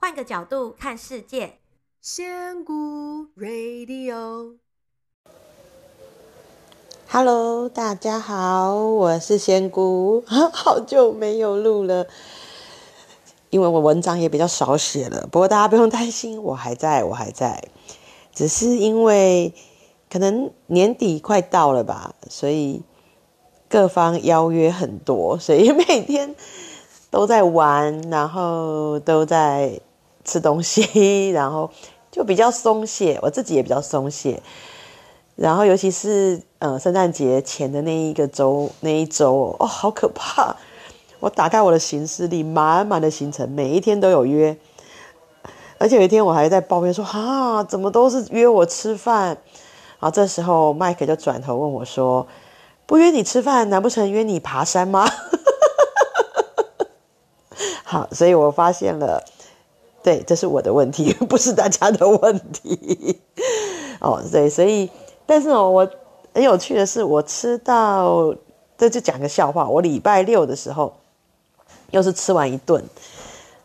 换个角度看世界，仙姑 Radio，Hello，大家好，我是仙姑，好久没有录了，因为我文章也比较少写了。不过大家不用担心，我还在，我还在，只是因为可能年底快到了吧，所以各方邀约很多，所以每天都在玩，然后都在。吃东西，然后就比较松懈，我自己也比较松懈。然后尤其是呃圣诞节前的那一个周，那一周哦，好可怕！我打开我的行事历，满满的行程，每一天都有约。而且有一天我还在抱怨说：“啊，怎么都是约我吃饭？”然后这时候麦克就转头问我说：“不约你吃饭，难不成约你爬山吗？” 好，所以我发现了。对，这是我的问题，不是大家的问题。哦，对，所以，但是哦，我很有趣的是，我吃到，这就讲个笑话。我礼拜六的时候，又是吃完一顿，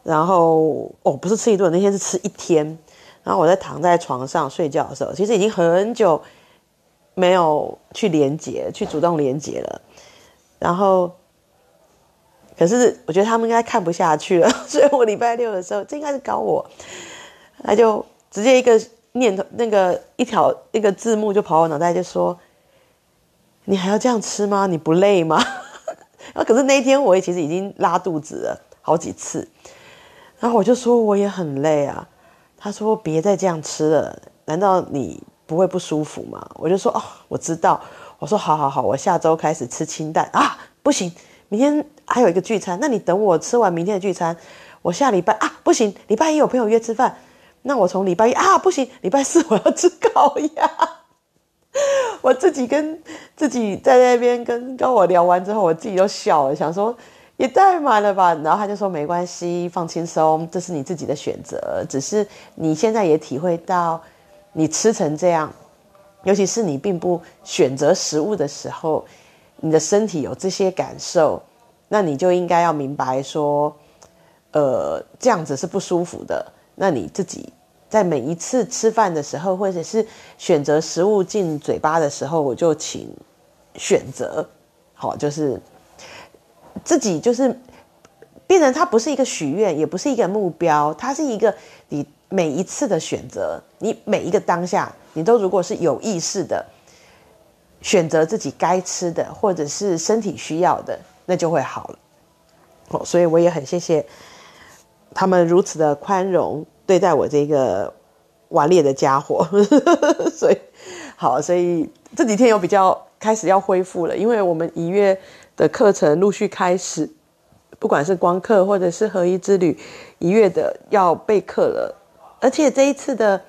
然后哦，不是吃一顿，那天是吃一天。然后我在躺在床上睡觉的时候，其实已经很久没有去连接，去主动连接了，然后。可是我觉得他们应该看不下去了，所以我礼拜六的时候，这应该是搞我，他就直接一个念头，那个一条一个字幕就跑我脑袋，就说：“你还要这样吃吗？你不累吗？” 然后可是那一天我也其实已经拉肚子了好几次，然后我就说我也很累啊。他说：“别再这样吃了，难道你不会不舒服吗？”我就说：“哦，我知道。”我说：“好好好，我下周开始吃清淡啊，不行。”明天还有一个聚餐，那你等我吃完明天的聚餐，我下礼拜啊不行，礼拜一有朋友约吃饭，那我从礼拜一啊不行，礼拜四 我要吃烤鸭。我自己跟自己在那边跟跟我聊完之后，我自己都笑了，想说也太满了吧。然后他就说没关系，放轻松，这是你自己的选择，只是你现在也体会到你吃成这样，尤其是你并不选择食物的时候。你的身体有这些感受，那你就应该要明白说，呃，这样子是不舒服的。那你自己在每一次吃饭的时候，或者是选择食物进嘴巴的时候，我就请选择，好，就是自己就是变成它不是一个许愿，也不是一个目标，它是一个你每一次的选择，你每一个当下，你都如果是有意识的。选择自己该吃的，或者是身体需要的，那就会好了。哦，所以我也很谢谢他们如此的宽容对待我这个顽劣的家伙。所以，好，所以这几天有比较开始要恢复了，因为我们一月的课程陆续开始，不管是光课或者是合一之旅，一月的要备课了，而且这一次的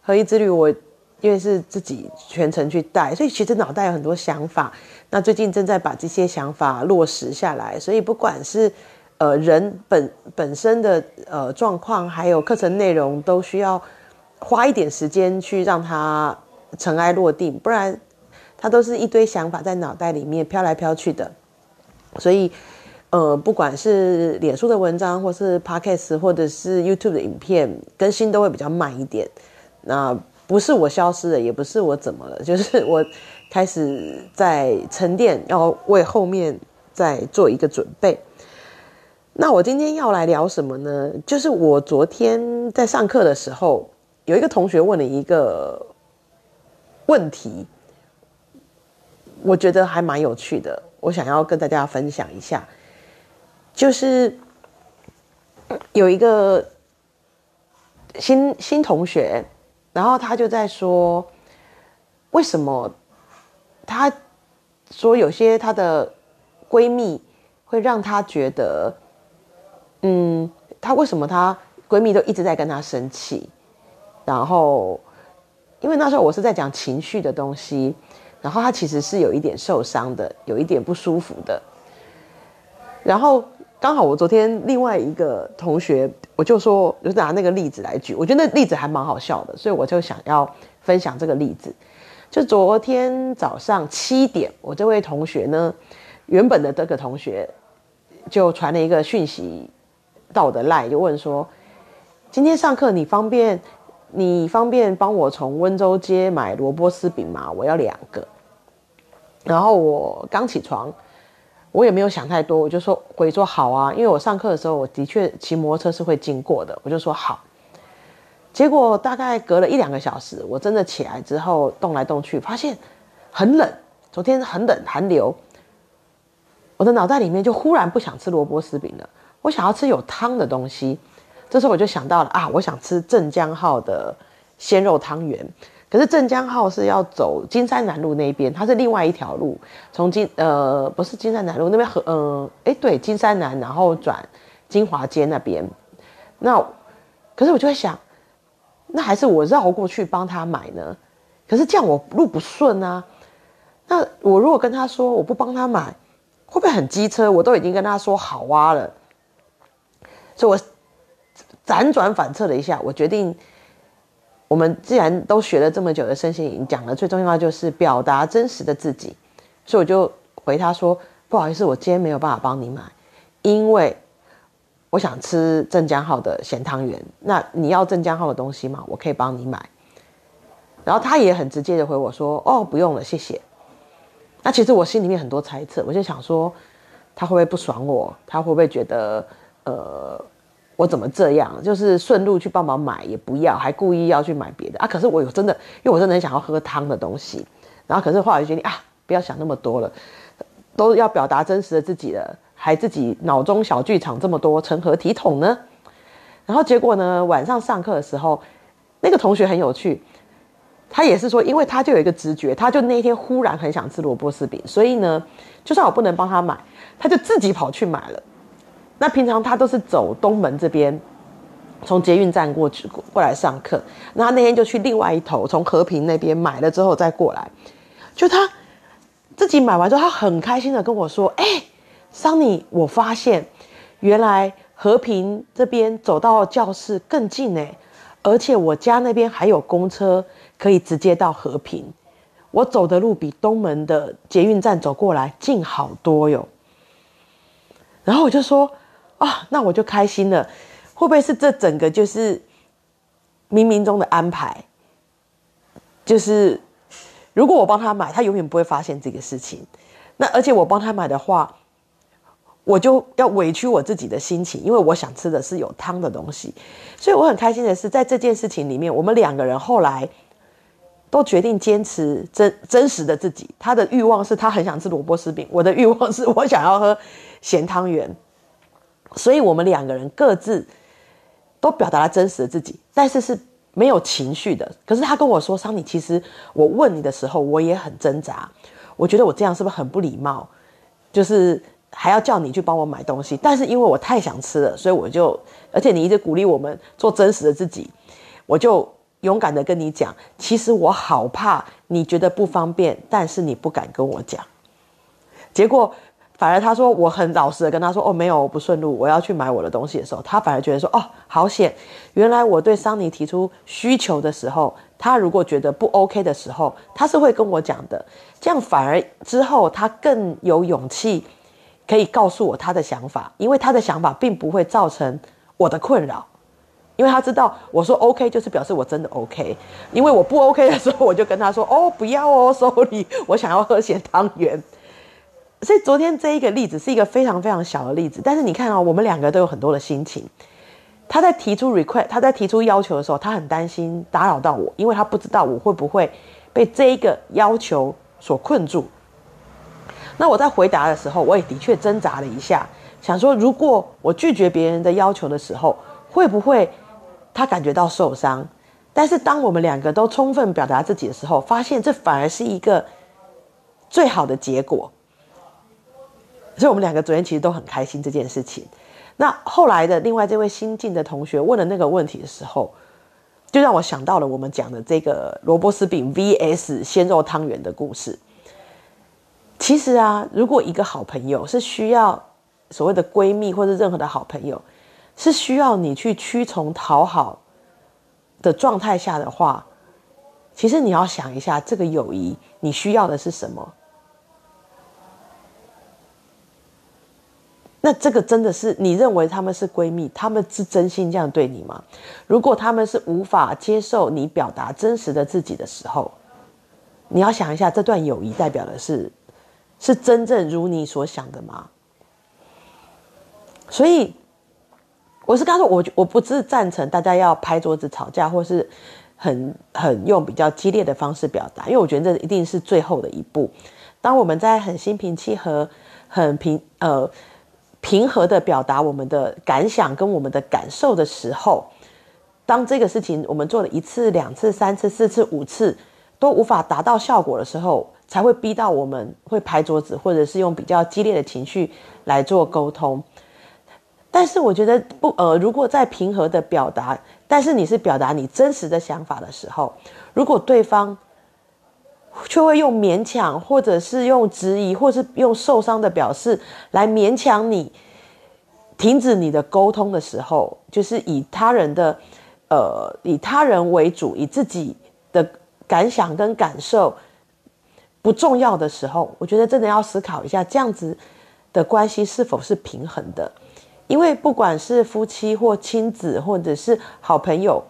合一之旅我。因为是自己全程去带，所以其实脑袋有很多想法。那最近正在把这些想法落实下来，所以不管是呃人本本身的呃状况，还有课程内容，都需要花一点时间去让它尘埃落定，不然它都是一堆想法在脑袋里面飘来飘去的。所以呃，不管是脸书的文章，或是 Podcast，或者是 YouTube 的影片，更新都会比较慢一点。那不是我消失了，也不是我怎么了，就是我开始在沉淀，要为后面再做一个准备。那我今天要来聊什么呢？就是我昨天在上课的时候，有一个同学问了一个问题，我觉得还蛮有趣的，我想要跟大家分享一下。就是有一个新新同学。然后他就在说，为什么？她说有些她的闺蜜会让她觉得，嗯，她为什么她闺蜜都一直在跟她生气？然后，因为那时候我是在讲情绪的东西，然后她其实是有一点受伤的，有一点不舒服的。然后。刚好我昨天另外一个同学，我就说，就拿那个例子来举，我觉得那例子还蛮好笑的，所以我就想要分享这个例子。就昨天早上七点，我这位同学呢，原本的这个同学就传了一个讯息到我的 LINE，就问说：“今天上课你方便，你方便帮我从温州街买萝卜丝饼吗？我要两个。然后我刚起床，我也没有想太多，我就说回说好啊，因为我上课的时候我的确骑摩托车是会经过的，我就说好。结果大概隔了一两个小时，我真的起来之后动来动去，发现很冷，昨天很冷，寒流。我的脑袋里面就忽然不想吃萝卜丝饼了，我想要吃有汤的东西。这时候我就想到了啊，我想吃镇江号的鲜肉汤圆。可是镇江号是要走金山南路那边，它是另外一条路，从金呃不是金山南路那边和呃哎对金山南，然后转金华街那边。那可是我就会想，那还是我绕过去帮他买呢？可是这样我路不顺啊。那我如果跟他说我不帮他买，会不会很机车？我都已经跟他说好啊了。所以我。辗转反侧了一下，我决定，我们既然都学了这么久的身心灵，讲的最重要的就是表达真实的自己，所以我就回他说：“不好意思，我今天没有办法帮你买，因为我想吃镇江号的咸汤圆。那你要镇江号的东西吗？我可以帮你买。”然后他也很直接的回我说：“哦，不用了，谢谢。”那其实我心里面很多猜测，我就想说，他会不会不爽我？他会不会觉得呃？我怎么这样？就是顺路去帮忙买也不要，还故意要去买别的啊！可是我有真的，因为我真的很想要喝汤的东西。然后可是后来就决定啊，不要想那么多了，都要表达真实的自己了，还自己脑中小剧场这么多，成何体统呢？然后结果呢，晚上上课的时候，那个同学很有趣，他也是说，因为他就有一个直觉，他就那一天忽然很想吃萝卜丝饼，所以呢，就算我不能帮他买，他就自己跑去买了。那平常他都是走东门这边，从捷运站过去过来上课。那他那天就去另外一头，从和平那边买了之后再过来。就他自己买完之后，他很开心的跟我说：“哎、桑尼，我发现原来和平这边走到教室更近哎，而且我家那边还有公车可以直接到和平，我走的路比东门的捷运站走过来近好多哟。”然后我就说。啊，那我就开心了。会不会是这整个就是冥冥中的安排？就是如果我帮他买，他永远不会发现这个事情。那而且我帮他买的话，我就要委屈我自己的心情，因为我想吃的是有汤的东西。所以我很开心的是，在这件事情里面，我们两个人后来都决定坚持真真实的自己。他的欲望是他很想吃萝卜丝饼，我的欲望是我想要喝咸汤圆。所以我们两个人各自都表达了真实的自己，但是是没有情绪的。可是他跟我说：“桑尼，其实我问你的时候，我也很挣扎。我觉得我这样是不是很不礼貌？就是还要叫你去帮我买东西。但是因为我太想吃了，所以我就……而且你一直鼓励我们做真实的自己，我就勇敢的跟你讲。其实我好怕你觉得不方便，但是你不敢跟我讲。结果。”反而他说我很老实的跟他说哦，没有，我不顺路，我要去买我的东西的时候，他反而觉得说哦，好险，原来我对桑尼提出需求的时候，他如果觉得不 OK 的时候，他是会跟我讲的，这样反而之后他更有勇气可以告诉我他的想法，因为他的想法并不会造成我的困扰，因为他知道我说 OK 就是表示我真的 OK，因为我不 OK 的时候，我就跟他说哦，不要哦，sorry，我想要喝咸汤圆。所以昨天这一个例子是一个非常非常小的例子，但是你看哦，我们两个都有很多的心情。他在提出 request，他在提出要求的时候，他很担心打扰到我，因为他不知道我会不会被这一个要求所困住。那我在回答的时候，我也的确挣扎了一下，想说如果我拒绝别人的要求的时候，会不会他感觉到受伤？但是当我们两个都充分表达自己的时候，发现这反而是一个最好的结果。所以我们两个昨天其实都很开心这件事情。那后来的另外这位新进的同学问了那个问题的时候，就让我想到了我们讲的这个萝卜丝饼 VS 鲜肉汤圆的故事。其实啊，如果一个好朋友是需要所谓的闺蜜或者任何的好朋友，是需要你去屈从讨好的状态下的话，其实你要想一下，这个友谊你需要的是什么？那这个真的是你认为他们是闺蜜，他们是真心这样对你吗？如果他们是无法接受你表达真实的自己的时候，你要想一下，这段友谊代表的是是真正如你所想的吗？所以，我是刚说，我我不是赞成大家要拍桌子吵架，或是很很用比较激烈的方式表达，因为我觉得这一定是最后的一步。当我们在很心平气和、很平呃平和的表达我们的感想跟我们的感受的时候，当这个事情我们做了一次、两次、三次、四次、五次都无法达到效果的时候，才会逼到我们会拍桌子，或者是用比较激烈的情绪来做沟通。但是我觉得不呃，如果在平和的表达，但是你是表达你真实的想法的时候，如果对方却会用勉强，或者是用质疑，或是用受伤的表示来勉强你停止你的沟通的时候，就是以他人的呃以他人为主，以自己的感想跟感受不重要的时候，我觉得真的要思考一下，这样子的关系是否是平衡的。因为不管是夫妻或亲子，或者是好朋友，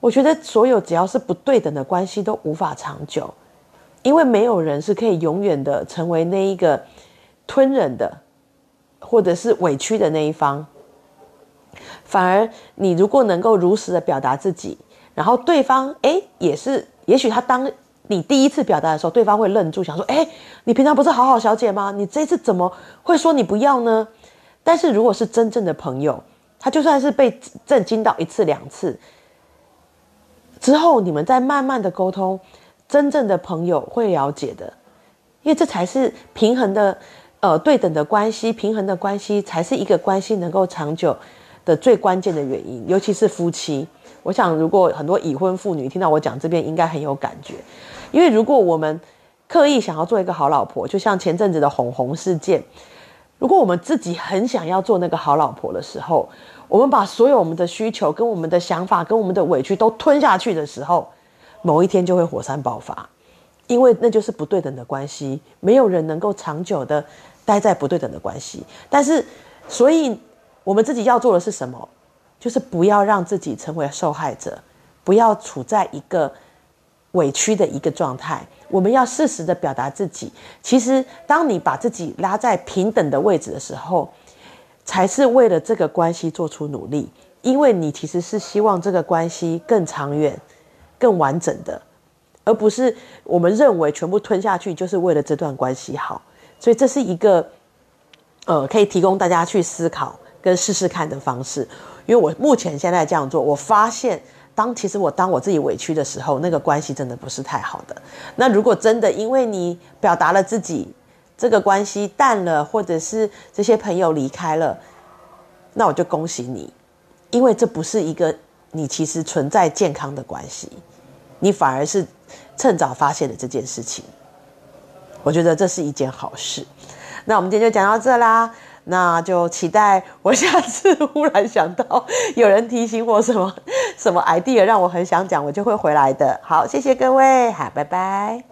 我觉得所有只要是不对等的关系都无法长久，因为没有人是可以永远的成为那一个吞忍的，或者是委屈的那一方。反而你如果能够如实的表达自己，然后对方诶也是，也许他当你第一次表达的时候，对方会愣住，想说：诶，你平常不是好好小姐吗？你这次怎么会说你不要呢？但是如果是真正的朋友，他就算是被震惊到一次两次之后，你们再慢慢的沟通，真正的朋友会了解的，因为这才是平衡的，呃，对等的关系，平衡的关系才是一个关系能够长久的最关键的原因。尤其是夫妻，我想如果很多已婚妇女听到我讲这边，应该很有感觉，因为如果我们刻意想要做一个好老婆，就像前阵子的红红事件。如果我们自己很想要做那个好老婆的时候，我们把所有我们的需求、跟我们的想法、跟我们的委屈都吞下去的时候，某一天就会火山爆发，因为那就是不对等的关系，没有人能够长久的待在不对等的关系。但是，所以我们自己要做的是什么？就是不要让自己成为受害者，不要处在一个委屈的一个状态。我们要适时的表达自己。其实，当你把自己拉在平等的位置的时候，才是为了这个关系做出努力。因为你其实是希望这个关系更长远、更完整的，而不是我们认为全部吞下去就是为了这段关系好。所以，这是一个呃，可以提供大家去思考跟试试看的方式。因为我目前现在这样做，我发现。当其实我当我自己委屈的时候，那个关系真的不是太好的。那如果真的因为你表达了自己，这个关系淡了，或者是这些朋友离开了，那我就恭喜你，因为这不是一个你其实存在健康的关系，你反而是趁早发现了这件事情。我觉得这是一件好事。那我们今天就讲到这啦。那就期待我下次忽然想到有人提醒我什么什么 idea 让我很想讲，我就会回来的。好，谢谢各位，好，拜拜。